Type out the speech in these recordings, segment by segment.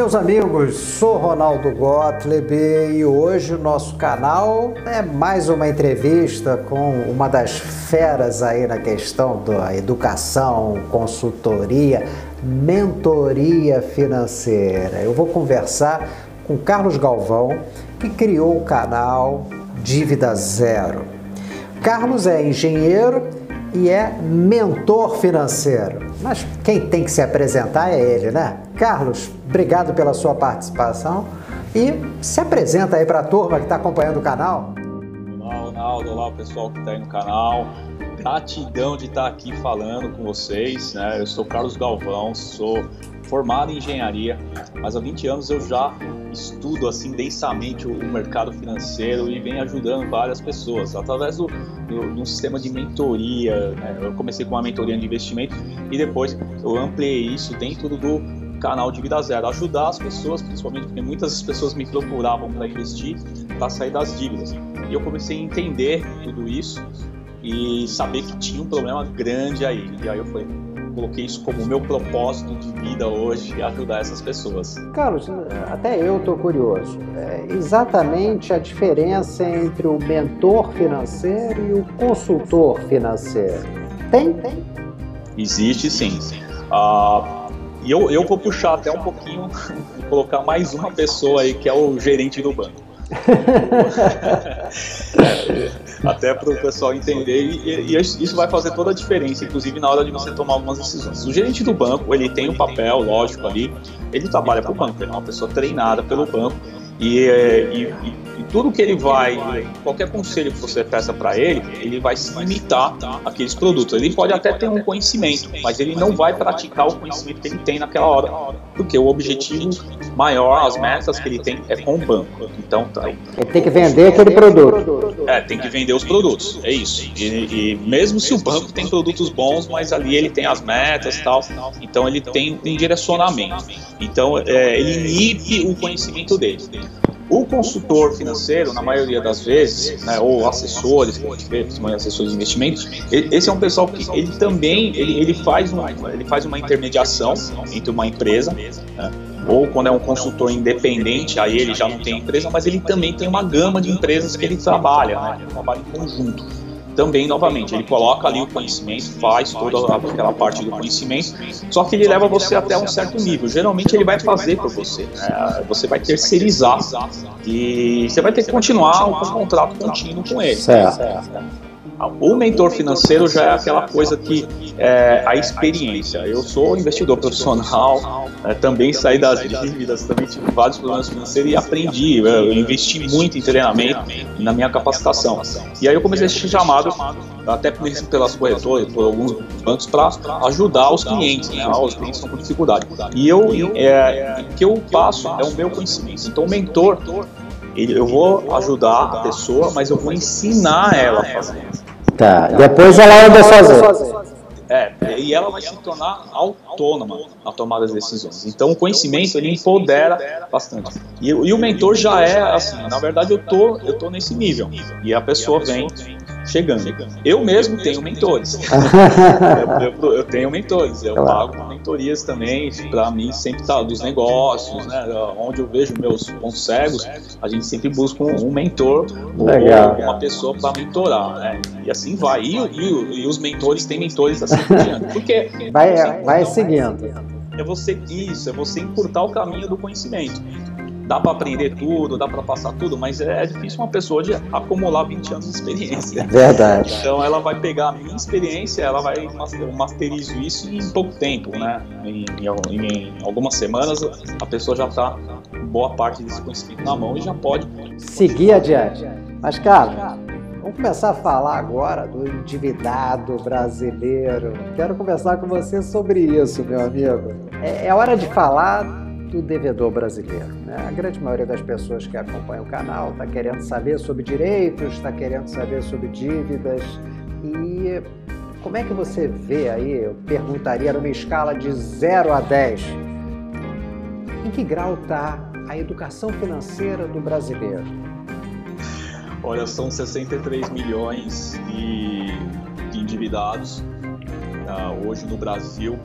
Meus amigos, sou Ronaldo Gottlieb e hoje o nosso canal é mais uma entrevista com uma das feras aí na questão da educação, consultoria, mentoria financeira. Eu vou conversar com Carlos Galvão, que criou o canal Dívida Zero. Carlos é engenheiro e é mentor financeiro. Mas quem tem que se apresentar é ele, né? Carlos, obrigado pela sua participação e se apresenta aí para a turma que está acompanhando o canal. Olá, Ronaldo, olá o pessoal que está aí no canal. Gratidão de estar aqui falando com vocês. Né? Eu sou Carlos Galvão, sou formado em engenharia, mas há 20 anos eu já estudo assim densamente o, mercado financeiro e venho ajudando várias pessoas através do, do, um sistema de mentoria. Né? Eu comecei com uma mentoria de investimento e depois eu ampliei isso dentro do canal de vida zero, ajudar as pessoas, principalmente porque muitas pessoas me procuravam para investir, para sair das dívidas. E eu comecei a entender tudo isso e saber que tinha um problema grande aí. E aí eu falei, coloquei isso como meu propósito de vida hoje, ajudar essas pessoas. Carlos, até eu estou curioso. É exatamente a diferença entre o mentor financeiro e o consultor financeiro. Tem? Tem? Existe sim. Ah, e eu, eu vou puxar até um pouquinho, colocar mais uma pessoa aí que é o gerente do banco. Até para o pessoal entender e, e, isso vai fazer toda a diferença, inclusive na hora de você tomar algumas decisões. O gerente do banco ele tem um papel, lógico ali, ele trabalha para o banco, ele é uma pessoa treinada pelo banco e, e, e, tudo que ele vai, qualquer conselho que você peça para ele, ele vai se limitar àqueles produtos. Ele pode até ter um conhecimento, mas ele não vai praticar o conhecimento que ele tem naquela hora, porque o objetivo maior, as metas que ele tem é com o banco. Então, tá. Ele tem que vender aquele produto. É, tem que vender os produtos, é isso. E, e mesmo se o banco tem produtos bons, mas ali ele tem as metas e tal, então ele tem um direcionamento. Então, é, ele inibe o conhecimento dele. O consultor financeiro, na maioria das vezes, né, ou assessores, que a gente vê, principalmente assessores de investimentos, esse é um pessoal que ele também ele, ele, faz, uma, ele faz uma intermediação entre uma empresa, né, ou quando é um consultor independente, aí ele já não tem empresa, mas ele também tem uma gama de empresas que ele trabalha, né, ele trabalha em conjunto também, novamente, ele coloca ali o conhecimento, faz toda aquela parte do conhecimento, só que ele leva você até um certo nível. Geralmente ele vai fazer por você, né? você vai terceirizar e você vai ter que continuar com um contrato contínuo com ele. Certo. O mentor financeiro já é aquela coisa que é a experiência. Eu sou investidor profissional, é, também saí das dívidas, também tive vários problemas financeiros e aprendi. Eu investi muito em treinamento na minha capacitação. E aí eu comecei a ser chamado, até pelas corretoras, por alguns bancos, para ajudar os clientes, né? Os clientes estão com dificuldade. E eu, é, o que eu passo é o meu conhecimento. Então, o mentor, eu vou ajudar a pessoa, mas eu vou ensinar ela a fazer. Tá, depois ela anda sozinha. É, e ela vai se tornar autônoma na tomada das decisões. Então o conhecimento ele empodera bastante. E, e o mentor já é assim, na verdade eu tô, eu tô nesse nível. E a pessoa vem chegando. Eu mesmo tenho mentores. eu, eu, eu, tenho mentores. Eu pago mentorias também. Para mim, sempre tá dos negócios, né? Onde eu vejo meus pontos cegos, a gente sempre busca um, um mentor Legal. ou uma pessoa para mentorar, né? E assim vai. E, e, e, os mentores têm mentores assim por diante. Porque vai, vai seguindo. É você isso, é você encurtar o caminho do conhecimento dá para aprender tudo, dá para passar tudo, mas é, é, difícil uma pessoa de acumular 20 anos de experiência. Verdade. Então ela vai pegar a minha experiência, ela vai masterizo isso em pouco tempo, né? Em, em, em algumas semanas a pessoa já está boa parte desse conhecimento na mão e já pode seguir adiante. Mas, cara, Vamos começar a falar agora do endividado brasileiro. Quero conversar com você sobre isso, meu amigo. É, é hora de falar do devedor brasileiro. Né? A grande maioria das pessoas que acompanham o canal está querendo saber sobre direitos, está querendo saber sobre dívidas e como é que você vê aí, eu perguntaria numa escala de 0 a 10, em que grau está a educação financeira do brasileiro? Olha, são 63 milhões de, endividados uh, hoje no Brasil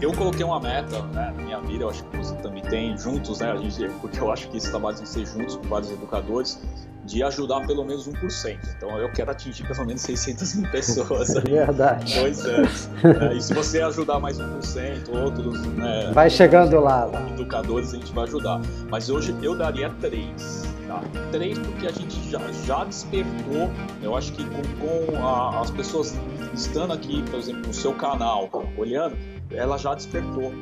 eu coloquei uma meta né, minha vida, eu acho que você também tem, juntos, né? A gente, porque eu acho que esse trabalho tem que ser juntos com vários educadores, de ajudar pelo menos 1%. Então eu quero atingir pelo menos 600 mil pessoas aí, Verdade. dois anos. É, e se você ajudar mais 1%, outros. Né, vai chegando lá, lá. Educadores a gente vai ajudar. Mas hoje eu daria 3. Tá? Três porque a gente já, já despertou, eu acho que com, com a, as pessoas estando aqui, por exemplo, no seu canal, olhando, ela já despertou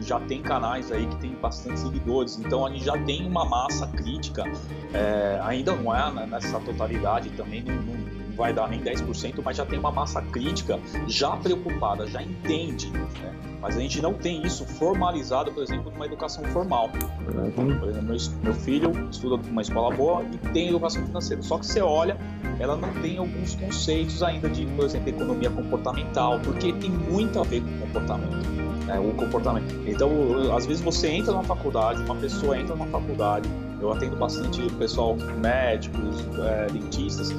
já tem canais aí que tem bastante seguidores, então a gente já tem uma massa crítica, é, ainda não é né, nessa totalidade também, não, não, vai dar nem 10%, mas já tem uma massa crítica já preocupada, já entende. Né? Mas a gente não tem isso formalizado, por exemplo, numa educação formal. Uhum. Por exemplo, meu, meu filho estuda numa escola boa e tem educação financeira. Só que você olha, ela não tem alguns conceitos ainda de, por exemplo, economia comportamental, porque tem muito a ver com comportamento. Né, o comportamento. Então, às vezes você entra na faculdade, uma pessoa entra na faculdade, eu atendo bastante pessoal, médicos, é, dentistas,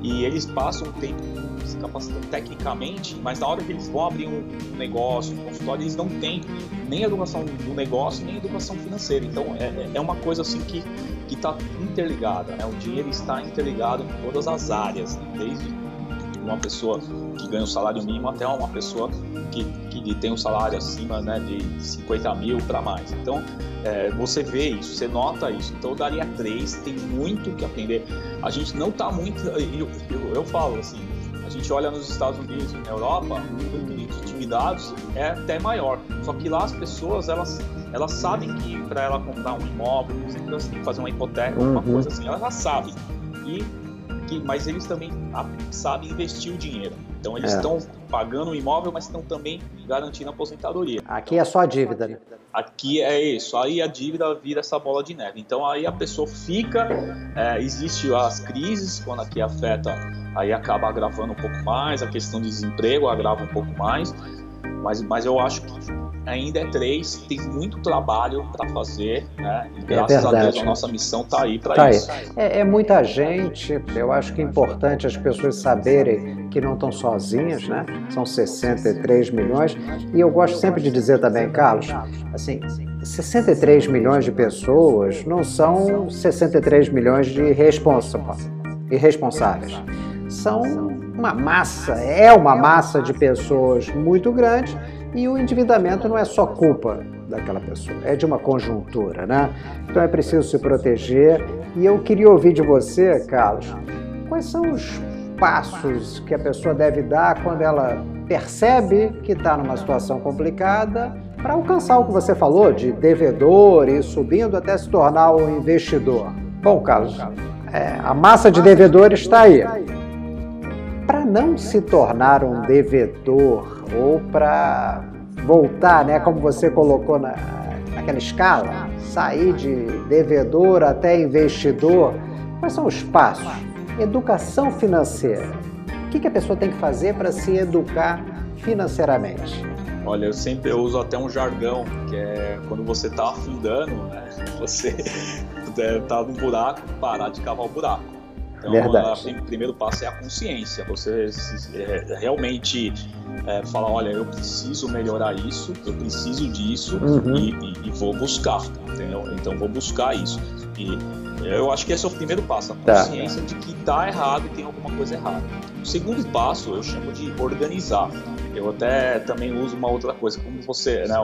e eles passam um tempo se capacitando tecnicamente, mas na hora que eles vão abrir um negócio, um consultório, eles não têm nem educação do negócio, nem educação financeira. Então é, é uma coisa assim que está interligada, né? o dinheiro está interligado em todas as áreas, né? desde uma pessoa que ganha um salário mínimo até uma pessoa que, que tem um salário acima né, de 50 mil para mais. Então, é, você vê isso, você nota isso. Então, eu daria três, tem muito que aprender. A gente não está muito. Eu, eu, eu, falo assim, a gente olha nos Estados Unidos e na Europa, o número de endividados é até maior. Só que lá as pessoas, elas, elas sabem que para ela comprar um imóvel, elas têm que fazer uma hipoteca, uhum. uma coisa assim, elas já sabem. E que, mas eles também sabem investir o dinheiro. Então eles é. estão pagando o imóvel, mas estão também garantindo a aposentadoria. Aqui é só a dívida. Né? Aqui é isso, aí a dívida vira essa bola de neve. Então aí a pessoa fica, é, existe as crises, quando aqui afeta, aí acaba agravando um pouco mais, a questão de desemprego agrava um pouco mais, mas, mas eu acho que ainda é três, tem muito trabalho para fazer, né? E é graças é a Deus a nossa missão está aí para tá isso. É, é, muita gente, eu acho que é importante as pessoas saberem que não estão sozinhas, né? São 63 milhões. E eu gosto sempre de dizer também, Carlos, assim, 63 milhões de pessoas não são 63 milhões de irresponsáveis. São uma massa, é uma massa de pessoas muito grande e o endividamento não é só culpa daquela pessoa, é de uma conjuntura, né? Então é preciso se proteger. E eu queria ouvir de você, Carlos, quais são os passos que a pessoa deve dar quando ela percebe que está numa situação complicada para alcançar o que você falou de devedor e subindo até se tornar um investidor. Bom, Carlos, é, a massa de devedores está aí. Não se tornar um devedor ou para voltar, né, como você colocou na, naquela escala, sair de devedor até investidor. Quais são os passos? Educação financeira. O que, que a pessoa tem que fazer para se educar financeiramente? Olha, eu sempre uso até um jargão, que é quando você está afundando, né? você está no buraco, parar de cavar o buraco. Então, Verdade. o primeiro passo é a consciência. Você é, realmente é, falar, olha, eu preciso melhorar isso, eu preciso disso uhum. e, e, e, vou buscar, entendeu? Então vou buscar isso. E eu acho que esse é o primeiro passo, a tá. consciência tá. de que está errado e tem alguma coisa errada. O segundo passo eu chamo de organizar. Eu até também uso uma outra coisa, como você, né,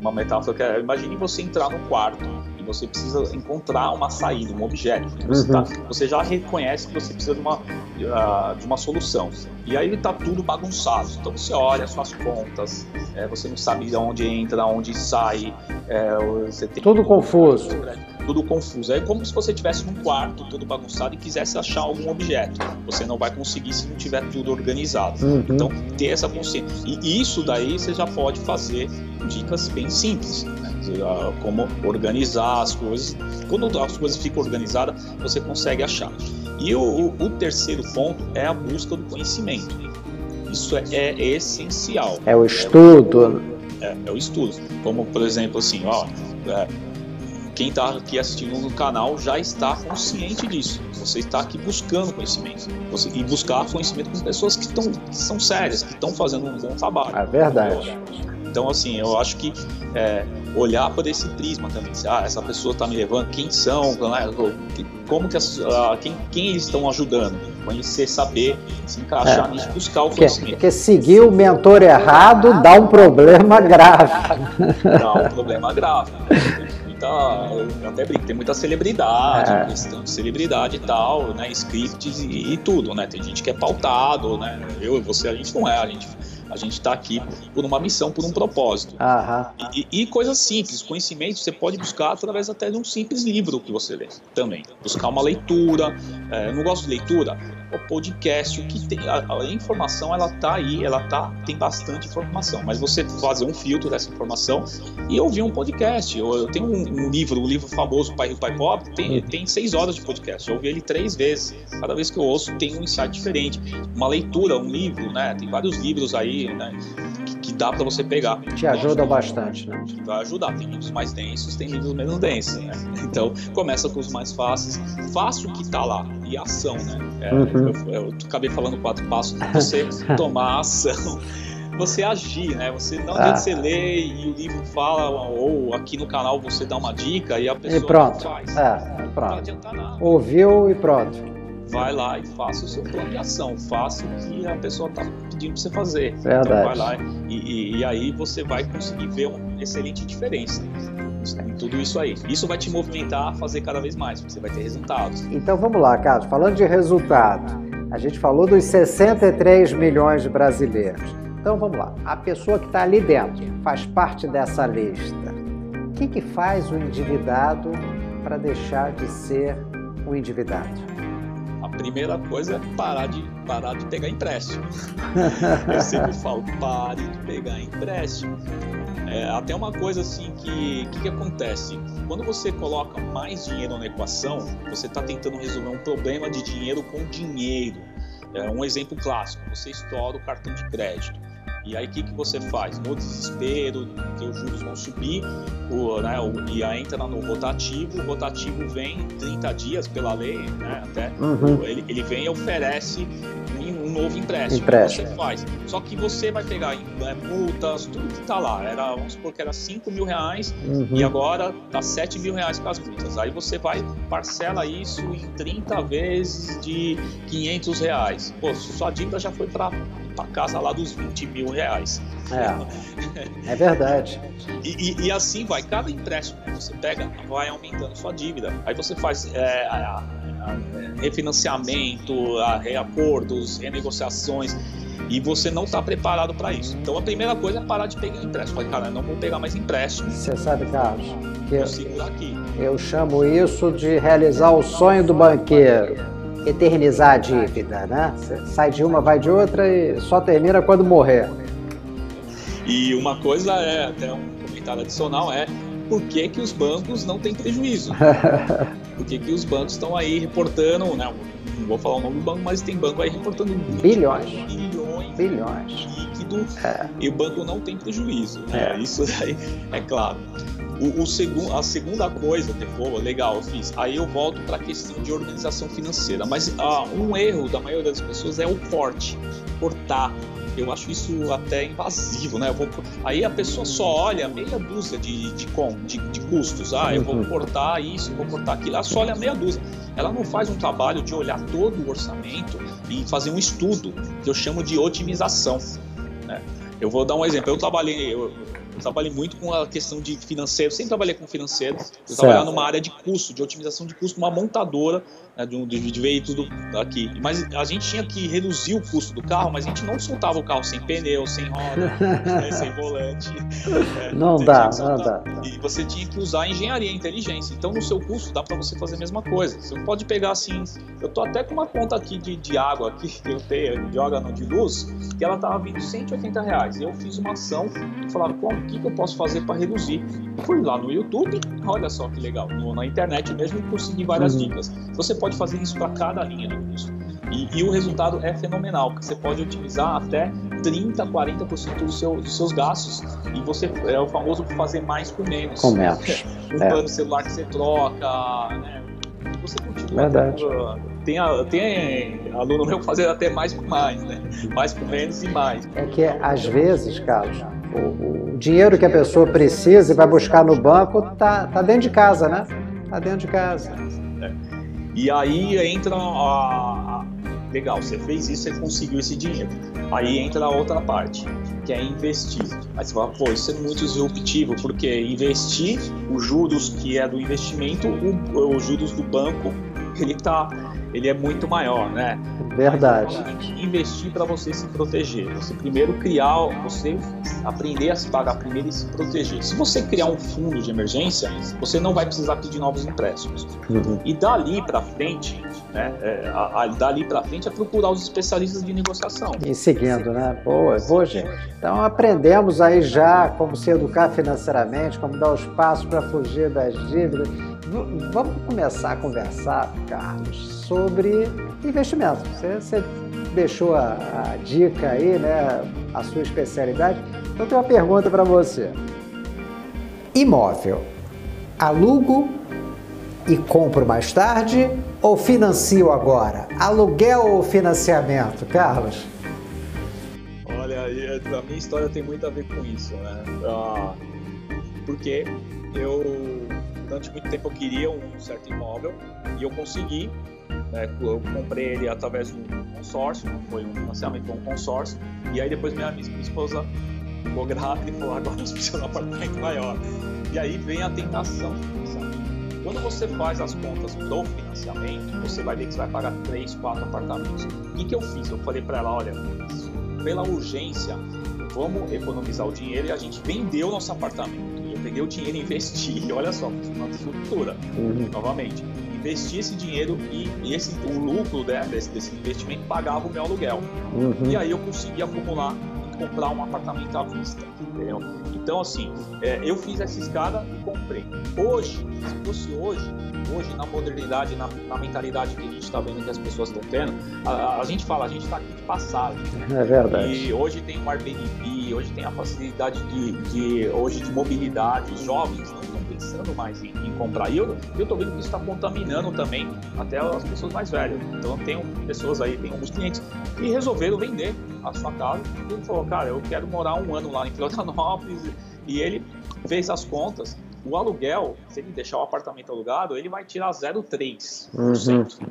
uma metáfora que é, imagine você entrar no quarto você precisa encontrar uma saída, um objeto. Você, tá, uhum. você já reconhece que você precisa de uma, uh, de uma solução. E aí está tudo bagunçado. Então você olha suas contas, é, você não sabe de onde entra, onde sai. É, você tem tudo confuso. Tudo confuso. É como se você estivesse num quarto todo bagunçado e quisesse achar algum objeto. Você não vai conseguir se não tiver tudo organizado. Uhum. Então, ter essa consciência. E isso daí você já pode fazer dicas bem simples. Né? como organizar as coisas. Quando as coisas ficam organizadas, você consegue achar. E o, o terceiro ponto é a busca do conhecimento. Isso é, é essencial. É o estudo. É, é, o estudo. Como, por exemplo, assim, ó, é, quem está aqui assistindo no canal já está consciente disso. Você está aqui buscando conhecimento. Você, e buscar conhecimento com pessoas que, tão, que são sérias, que estão fazendo um bom trabalho. É verdade. Então, assim, eu acho que é, olhar por esse prisma também. Ah, essa pessoa está me levando, quem são, né? como que as, quem, quem eles estão ajudando? Conhecer, saber, se encaixar é, nisso, buscar o conhecimento. Porque seguir o mentor errado dá um problema grave. Dá um problema grave. Muita, eu até brinco, tem muita celebridade, é. questão de celebridade e tal, né? Scripts e, e, tudo, né? Tem gente que é pautado, né? Eu e você, a gente não é, a gente a gente está aqui por uma missão, por um propósito. E, e, coisas simples, conhecimento você pode buscar através até de um simples livro que você lê também. Buscar uma leitura. É, não gosto de leitura? O podcast, o que tem. A, a informação ela tá aí, ela tá, tem bastante informação. Mas você fazer um filtro dessa informação e ouvir um podcast. Eu, eu tenho um, um, livro, um livro famoso, Pai Rico, Pai Pobre, tem, tem seis horas de podcast. Eu ouvi ele três vezes. Cada vez que eu ouço, tem um insight diferente. Uma leitura, um livro, né? Tem vários livros aí né, dá para você pegar. Te ajuda bastante, né? Vai ajudar. Tem livros mais densos, tem livros menos densos, né? Então, começa com os mais fáceis. Faça o que está lá e ação, né? É, uhum. eu, eu, eu, acabei falando quatro passos. Você tomar ação você agir, né? Você não ah. você lê e o livro fala, ou aqui no canal você dá uma dica e a pessoa e pronto. faz. É, pronto. Não adiantar nada. Ouviu e pronto vai lá e faça o seu plano de ação, faça o que a pessoa está pedindo para você fazer. Verdade. Então vai lá e, e, e, aí você vai conseguir ver uma excelente diferença em tudo isso aí. Isso vai te movimentar a fazer cada vez mais, você vai ter resultados. Então vamos lá, Carlos, falando de resultado, a gente falou dos 63 milhões de brasileiros. Então vamos lá, a pessoa que está ali dentro faz parte dessa lista. O que, que faz o endividado para deixar de ser um endividado? Primeira coisa é parar de, parar de pegar empréstimo. Eu sempre falo, pare de pegar empréstimo. É, até uma coisa assim que, que, que acontece? Quando você coloca mais dinheiro na equação, você está tentando resolver um problema de dinheiro com dinheiro. É um exemplo clássico: você estoura o cartão de crédito. E aí o que, que você faz? No desespero, que os juros vão subir, o, né, o, e aí entra no rotativo, o rotativo vem 30 dias pela lei, né, até, uhum. ele, ele vem e oferece um, novo empréstimo. empréstimo. Você faz. Só que você vai pegar é, multas, tudo que está lá. Era, vamos supor que era 5 mil reais uhum. e agora tá 7 mil reais com as multas. Aí você vai, parcela isso em 30 vezes de 500 reais. Pô, sua dívida já foi para para casa lá dos 20 mil reais. É, é verdade. e, e, e, assim vai, cada empréstimo que você pega vai aumentando sua dívida. Aí você faz é, a, a, refinanciamento, a reacordos, renegociações e você não está preparado para isso. Então a primeira coisa é parar de pegar empréstimo. Falei, cara, não vou pegar mais empréstimo. Você sabe, Carlos, que eu, eu chamo isso de realizar o sonho do banqueiro eternizar a dívida, né? Você sai de uma, vai de outra e só termina quando morrer. E uma coisa é, até um comentário adicional, é por que, que os bancos não têm prejuízo? por que, que os bancos estão aí reportando, né? Não vou falar o nome do banco, mas tem banco aí reportando bilhões, bilhões, bilhões. líquido é. e o banco não tem prejuízo. Né? É. Isso aí é claro. O, o segundo, a segunda coisa, depois, legal, eu fiz. Aí eu volto para a questão de organização financeira. Mas ah, um erro da maioria das pessoas é o corte, cortar. Eu acho isso até invasivo, né? Vou, aí a pessoa só olha meia dúzia de, de, de, de custos. Ah, eu vou uhum. cortar isso, eu vou cortar aquilo. Ela só olha meia dúzia. Ela não faz um trabalho de olhar todo o orçamento e fazer um estudo que eu chamo de otimização. Né? Eu vou dar um exemplo. Eu trabalhei, eu, eu trabalhei muito com a questão de financeiro, sempre trabalhei com financeiro. Eu trabalhava numa área de custo, de otimização de custo, uma montadora né, de, um, de, de veículos aqui. Mas a gente tinha que reduzir o custo do carro, mas a gente não soltava o carro sem pneu, sem roda, né, sem volante. Né, não dá, não dá. E você tinha que usar engenharia e inteligência. Então, no seu custo, dá para você fazer a mesma coisa. Você pode pegar assim. Eu tô até com uma conta aqui de, de água aqui, que eu tenho, de água não de luz, que ela tava vindo 180 reais. E eu fiz uma ação e falava, como o que, que eu posso fazer para reduzir? Fui lá no YouTube, olha só que legal, no, na internet mesmo consegui várias uhum. dicas. Você pode fazer isso para cada linha de custo. E, e, o resultado é fenomenal, porque você pode otimizar até 30, 40% do seu, dos seus gastos. E você é o famoso fazer mais com menos. Com menos. um é. plano celular que você troca, né? você continua. Verdade. tem, tem aluno meu fazer até mais com mais, né? Mais com menos e mais. É que às vezes, Carlos, O, o dinheiro que a pessoa precisa e vai buscar no banco tá, tá dentro de casa, né? Tá dentro de casa. E aí entra a, Legal, você fez isso, você conseguiu esse dinheiro. Aí entra a outra parte, que é investir. Aí você fala, pô, isso é muito disruptivo, porque investir, os juros que é do investimento, os juros do banco, ele tá ele é muito maior, né? Verdade. investir para você se proteger. Você primeiro criar, você aprender a se pagar primeiro e se proteger. Se você criar um fundo de emergência, você não vai precisar pedir novos empréstimos. Uhum. E dali para frente, né? É, a, a, dali para frente é procurar os especialistas de negociação. E seguindo, né? Boa, boa, gente. Então aprendemos aí já como se educar financeiramente, como dar os passos para fugir das dívidas. Vamos começar a conversar, Carlos, sobre investimento. Você, você deixou a, a, dica aí, né, a sua especialidade. Então, tenho uma pergunta para você. Imóvel, alugo e compro mais tarde ou financio agora? Aluguel ou financiamento, Carlos? Olha, a minha história tem muito a ver com isso, né? Ah, porque eu durante muito tempo eu queria um certo imóvel e eu consegui. Né, eu comprei ele através de um consórcio, foi um financiamento com um consórcio, e aí depois minha, minha esposa ficou grávida e falou: agora nós precisamos de um apartamento maior. E aí vem a tentação Quando você faz as contas do financiamento, você vai ver que você vai pagar 3, 4 apartamentos. O que, que eu fiz? Eu falei para ela: olha, pela urgência, vamos economizar o dinheiro e a gente vendeu nosso apartamento peguei o dinheiro e investi. Olha só, uma estrutura, uhum. novamente. Investi esse dinheiro e, e esse, o lucro né, desse, desse, investimento pagava o meu aluguel. Uhum. E aí eu consegui acumular e comprar um apartamento à vista. Entendeu? Então, assim, é, eu fiz essa escada e comprei. Hoje, se fosse hoje, hoje na modernidade, na, na mentalidade que a gente está vendo que as pessoas estão tendo, a, a, gente fala, a gente está aqui de passagem. É verdade. E hoje tem o Airbnb, hoje tem a facilidade de, de hoje de mobilidade, os jovens estão pensando mais em, em comprar. E eu estou vendo que isso está contaminando também até as pessoas mais velhas. Então tem pessoas aí, tem alguns clientes que resolveram vender a sua casa. E ele falou, cara, eu quero morar um ano lá em Florianópolis. E ele fez as contas o aluguel, se ele deixar o apartamento alugado, ele vai tirar 0,3%. Uhum.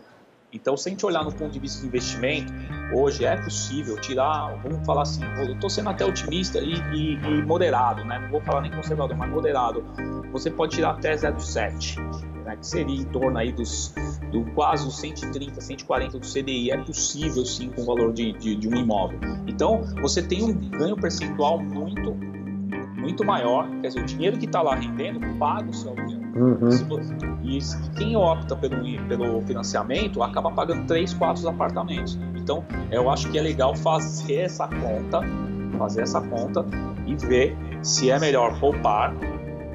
Então, se a gente olhar no ponto de vista de investimento, hoje é possível tirar, vamos falar assim, eu estou sendo até otimista e, e, e, moderado, né? não vou falar nem conservador, mas moderado. Você pode tirar até 0,7, né? que seria em torno aí dos do quase 130, 140 do CDI. É possível sim com o valor de, de, de um imóvel. Então, você tem um ganho percentual muito muito maior, quer dizer, o dinheiro que está lá rendendo paga o seu aluguel. Uhum. E quem opta pelo, pelo financiamento acaba pagando três, quatro apartamentos. Então, eu acho que é legal fazer essa conta, fazer essa conta e ver se é melhor poupar,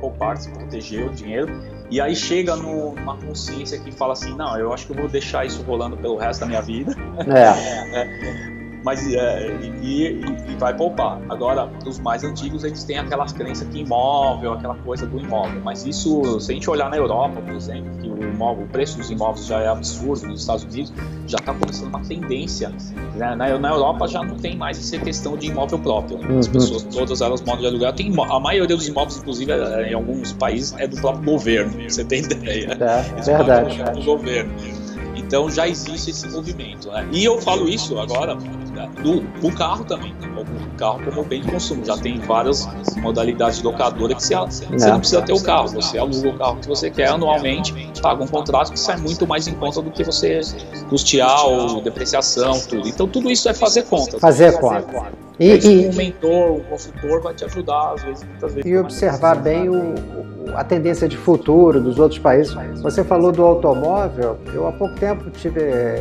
poupar, se proteger o dinheiro. E aí chega no, numa consciência que fala assim, não, eu acho que eu vou deixar isso rolando pelo resto da minha vida. É. é mas é, e, e, vai poupar. Agora, os mais antigos, eles têm aquelas crenças que imóvel, aquela coisa do imóvel. Mas isso, se a gente olhar na Europa, por exemplo, que o, imóvel, o preço dos imóveis já é absurdo nos Estados Unidos, já está começando uma tendência. Né? Na, na, Europa já não tem mais essa questão de imóvel próprio. Né? As uhum. pessoas, todas elas moram de aluguel. Tem, a maioria dos imóveis, inclusive, é, em alguns países, é do próprio governo. Você tem ideia? É, é verdade. É do governo. Então já existe esse movimento. Né? E eu falo isso agora do, do carro também. O carro como bem de consumo. Já tem várias modalidades de locadora que você, você não precisa ter o carro. Você aluga o carro que você quer anualmente, paga um contrato que sai muito mais em conta do que você custear ou depreciação, tudo. Então tudo isso é fazer conta. Fazer conta. E, e, um mentor, um consultor vai te ajudar, às vezes, muitas vezes. E observar bem o, a tendência de futuro dos outros países. Você falou do automóvel, eu há pouco tempo tive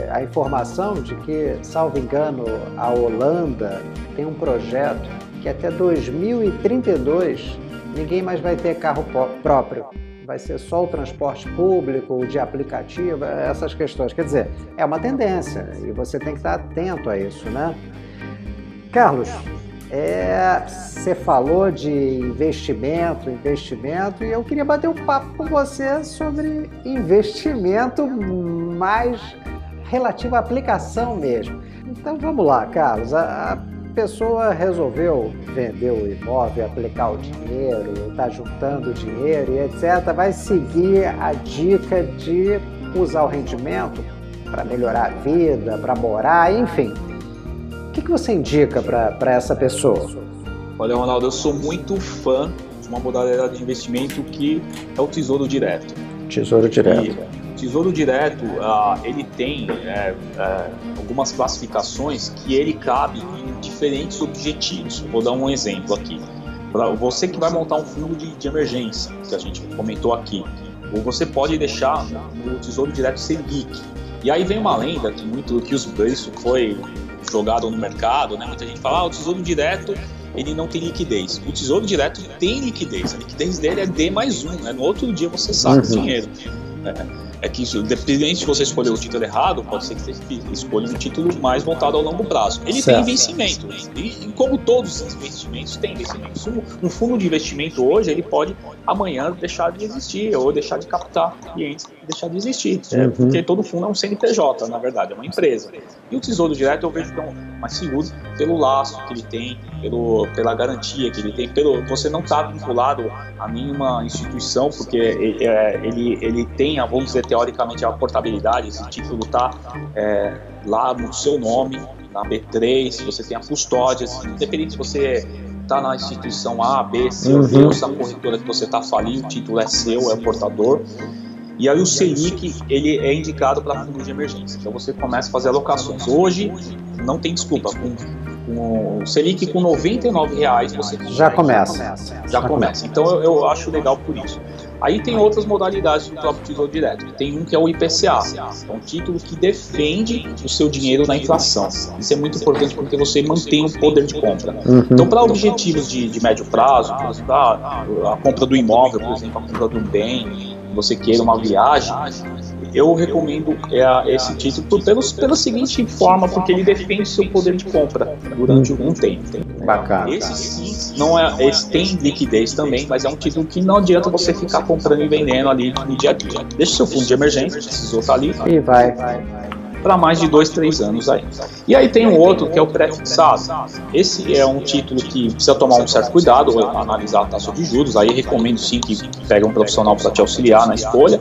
a informação de que, salvo engano, a Holanda tem um projeto que até 2032 ninguém mais vai ter carro próprio. Vai ser só o transporte público, o de aplicativo, essas questões. Quer dizer, é uma tendência e você tem que estar atento a isso, né? Carlos, é, você falou de investimento, investimento, e eu queria bater um papo com você sobre investimento mais relativo à aplicação mesmo. Então vamos lá, Carlos. A, pessoa resolveu vender o imóvel, aplicar o dinheiro, está juntando dinheiro e etc., vai seguir a dica de usar o rendimento para melhorar a vida, para morar, enfim. O que, que você indica para essa pessoa? Olha, Ronaldo, eu sou muito fã de uma modalidade de investimento que é o Tesouro Direto. Tesouro Direto. E, Tesouro Direto, uh, ele tem é, é, algumas classificações que ele cabe em diferentes objetivos. vou dar um exemplo aqui. Para você que vai montar um fundo de, de emergência, que a gente comentou aqui, ou você pode deixar no Tesouro Direto Selic. E aí vem uma lenda que muito que isso foi jogado no mercado, né? Muita gente fala, ah, o Tesouro Direto ele não tem liquidez. O Tesouro Direto tem liquidez. A liquidez dele é D mais um, né? No outro dia você saca uhum. o dinheiro. É é que isso, dependente de você escolher o título errado, pode ser que você escolha um título mais voltado ao longo prazo. Ele certo. tem vencimento, e, como todos os investimentos têm vencimento. Um fundo de investimento hoje, ele pode amanhã deixar de existir, ou deixar de captar clientes deixar de existir, é, uhum. porque todo fundo é um CNPJ, na verdade, é uma empresa. E o Tesouro Direto eu vejo que é mais seguro pelo laço que ele tem, pelo, pela garantia que ele tem, pelo você não está vinculado a nenhuma instituição, porque é, ele, ele tem, vamos dizer, teoricamente, a portabilidade, esse título está é, lá no seu nome, na B3, você tem a custódia, independente se você está na instituição A, B, C ou D, uhum. essa corretora que você está falindo, o título é seu, é o portador. E aí o Selic, ele é indicado para fundos de emergência. Então você começa a fazer alocações. Hoje, não tem desculpa, com, com o Selic com 99 reais você já começa. Já começa. Então eu, eu acho legal por isso. Aí tem outras modalidades do próprio Tesouro Direto. Tem um que é o IPCA, é um título que defende o seu dinheiro na inflação. Isso é muito importante porque você mantém o poder de compra. Uhum. Então, para objetivos de, de, médio prazo, por exemplo, a, compra do imóvel, por exemplo, a compra de um bem, você queira uma viagem, eu recomendo é, esse título pelos, pela seguinte forma, porque ele defende seu poder de compra durante algum tempo. Bacana. Esse sim, não é, esse tem liquidez também, mas é um título que não adianta você ficar comprando e vendendo ali no dia a dia. Deixa seu fundo de emergência, precisou estar ali. E vai, vai, vai para mais de dois, três anos aí. E aí tem um outro que é o pré-fixado. Esse é um título que precisa tomar um certo cuidado, analisar a taxa de juros. Aí recomendo sim que pegue um profissional para te auxiliar na escolha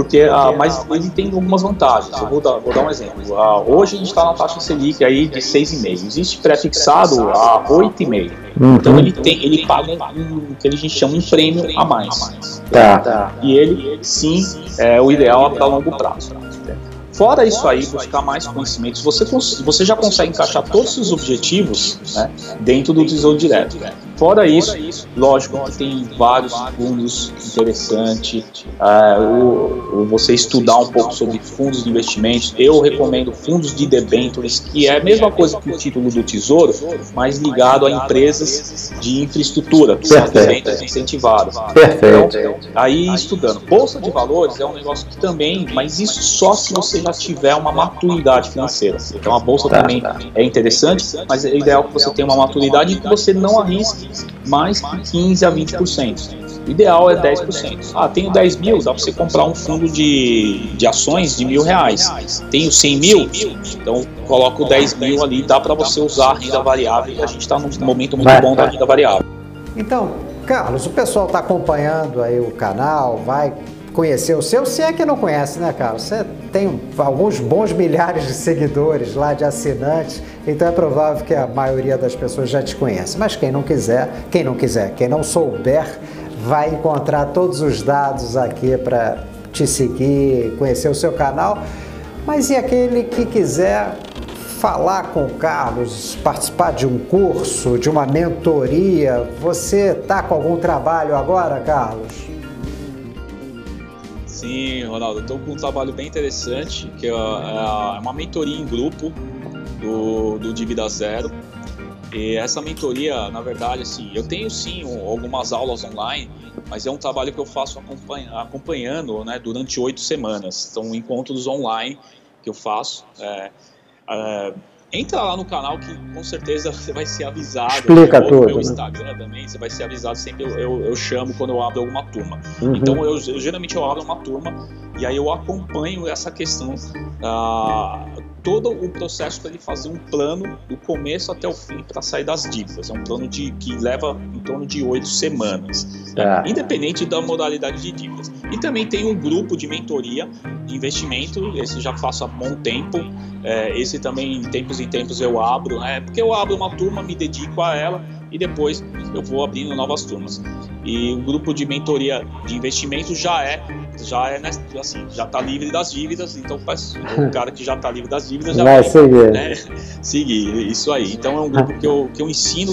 porque ah, mas ele tem algumas vantagens. Eu vou dar, vou dar um exemplo. Ah, hoje a gente está na taxa Selic aí de 6,5. Existe pré-fixado a 8,5. Uhum. Então ele tem, ele paga um, que a gente chama um prêmio a mais. Tá. E ele sim é o ideal para longo prazo. Fora isso aí, buscar mais conhecimentos, você, você já consegue encaixar todos os objetivos né, dentro do Tesouro Direto. Fora isso, lógico que tem vários fundos interessantes, uh, você estudar um pouco sobre fundos de investimentos. Eu recomendo fundos de debentures, que é a mesma coisa que o título do Tesouro, mas ligado a empresas de infraestrutura, que são debêntures incentivadas. Perfeito. Então, aí estudando. Bolsa de valores é um negócio que também, mas isso só se você já tiver uma maturidade financeira. Então a bolsa tá, também tá. é interessante, mas é ideal que você tenha uma maturidade e que você não arrisque mais que 15 a 20%. O ideal é 10%. Ah, tenho 10 mil, dá para você comprar um fundo de, de ações de mil reais. Tenho 100 mil, então coloco 10 mil ali, dá para você usar a renda variável e a gente está num momento muito bom da renda variável. Então, Carlos, o pessoal está acompanhando aí o canal, vai conhecer o seu, se é que não conhece, né, Carlos? Você tem alguns bons milhares de seguidores lá, de assinantes, então é provável que a maioria das pessoas já te conhece. Mas quem não quiser, quem não quiser, quem não souber, vai encontrar todos os dados aqui para te seguir, conhecer o seu canal. Mas e aquele que quiser falar com o Carlos, participar de um curso, de uma mentoria, você está com algum trabalho agora, Carlos? Sim, Ronaldo, estou com um trabalho bem interessante, que é, é uma mentoria em grupo do, do Dívida Zero. E essa mentoria, na verdade, assim, eu tenho sim algumas aulas online, mas é um trabalho que eu faço acompanhando né, durante oito semanas. São encontros online que eu faço. É, é, entra lá no canal que com certeza você vai ser avisado. Explica tudo. No meu né? Instagram também, você vai ser avisado sempre. Eu, eu, eu, chamo quando eu abro alguma turma. Uhum. Então, eu, eu, geralmente eu abro uma turma e aí eu acompanho essa questão ah, todo o processo para ele fazer um plano do começo até o fim para sair das dívidas. É um plano de, que leva em torno de oito semanas, né? independente da modalidade de dívidas. E também tem um grupo de mentoria de investimento, esse já faço há bom tempo. É, esse também, em tempos em tempos, eu abro, né? porque eu abro uma turma, me dedico a ela e depois eu vou abrindo novas turmas. E o grupo de mentoria de investimento já é já é assim, já está livre das dívidas, então faz, o cara que já está livre das dívidas já vai, vai seguir. Né, seguir, isso aí. Então é um grupo que eu, que eu ensino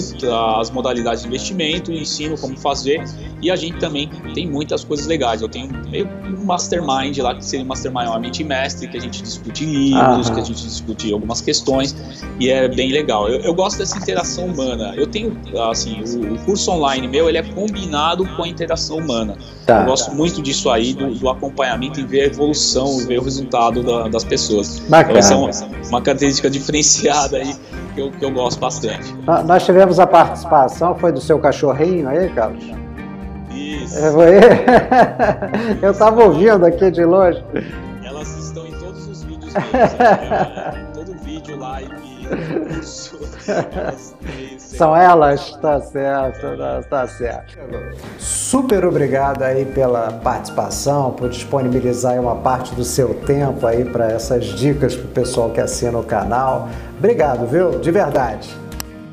as modalidades de investimento, ensino como fazer e a gente também tem muitas coisas legais. Eu tenho meio um mastermind lá, que seria um mastermind, uma mente mestre, que a gente discute livros, que a gente discute algumas questões e é bem legal. Eu, eu gosto dessa interação humana. Eu tenho, assim, o, o, curso online meu, ele é combinado com a interação humana. Tá. Eu gosto muito disso aí, do, do, acompanhamento e ver a evolução, ver o resultado da, das pessoas. Bacana. Então, essa é uma, uma característica diferenciada aí que eu, que eu gosto bastante. Nós tivemos a participação, foi do seu cachorrinho aí, Carlos? Isso. É, eu estava ouvindo aqui de longe. Elas estão em todos os vídeos meus, né? São elas? Tá certo, tá, tá certo. Super obrigado aí pela participação, por disponibilizar uma parte do seu tempo aí para essas dicas para o pessoal que assina o canal. Obrigado, viu? De verdade.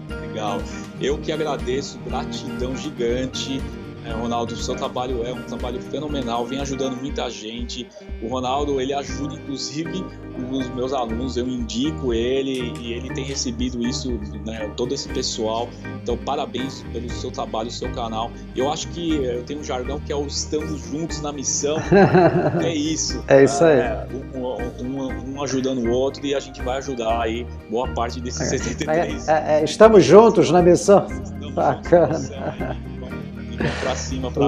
Legal. Eu que agradeço, gratidão gigante. É, Ronaldo, o seu trabalho é um trabalho fenomenal, vem ajudando muita gente. O Ronaldo, ele ajuda inclusive os meus alunos, eu indico ele e ele tem recebido isso, né, todo esse pessoal. Então, parabéns pelo seu trabalho, seu canal. Eu acho que eu tenho um jargão que é o estamos juntos na missão. é isso. É isso aí. É, um, um, um, ajudando o outro e a gente vai ajudar aí boa parte desses 63. É, é, é, estamos juntos na missão. Estamos Bacana. Para cima para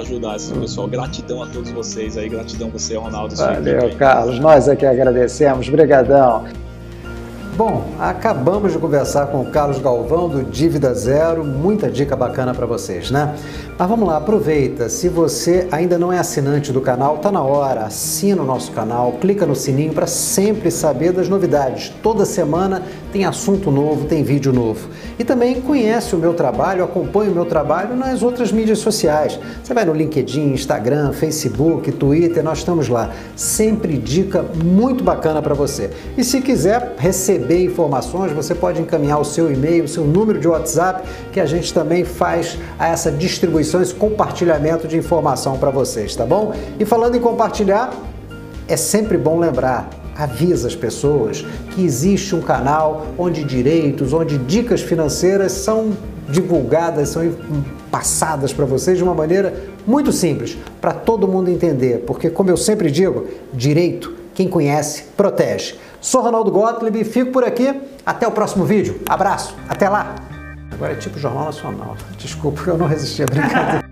ajudar esse pessoal. Gratidão a todos vocês aí, gratidão você, Ronaldo. Valeu, Carlos. Nós é que agradecemos. Obrigadão. Bom, acabamos de conversar com o Carlos Galvão do Dívida Zero, muita dica bacana para vocês, né? Mas vamos lá, aproveita. Se você ainda não é assinante do canal, tá na hora. Assina o nosso canal, clica no sininho para sempre saber das novidades. Toda semana tem assunto novo, tem vídeo novo. E também conhece o meu trabalho, acompanha o meu trabalho nas outras mídias sociais. Você vai no LinkedIn, Instagram, Facebook, Twitter, nós estamos lá. Sempre dica muito bacana para você. E se quiser receber informações, você pode encaminhar o seu e-mail, o seu número de WhatsApp, que a gente também faz essa distribuição, esse compartilhamento de informação para vocês, tá bom? E falando em compartilhar, é sempre bom lembrar, avisa as pessoas que existe um canal onde direitos, onde dicas financeiras são divulgadas, são passadas para vocês de uma maneira muito simples, para todo mundo entender, porque como eu sempre digo, direito, quem conhece, protege. Sou Ronaldo Gottlieb e fico por aqui. Até o próximo vídeo. Abraço. Até lá. Agora é tipo Jornal Nacional. Desculpa, eu não resisti a brincadeira.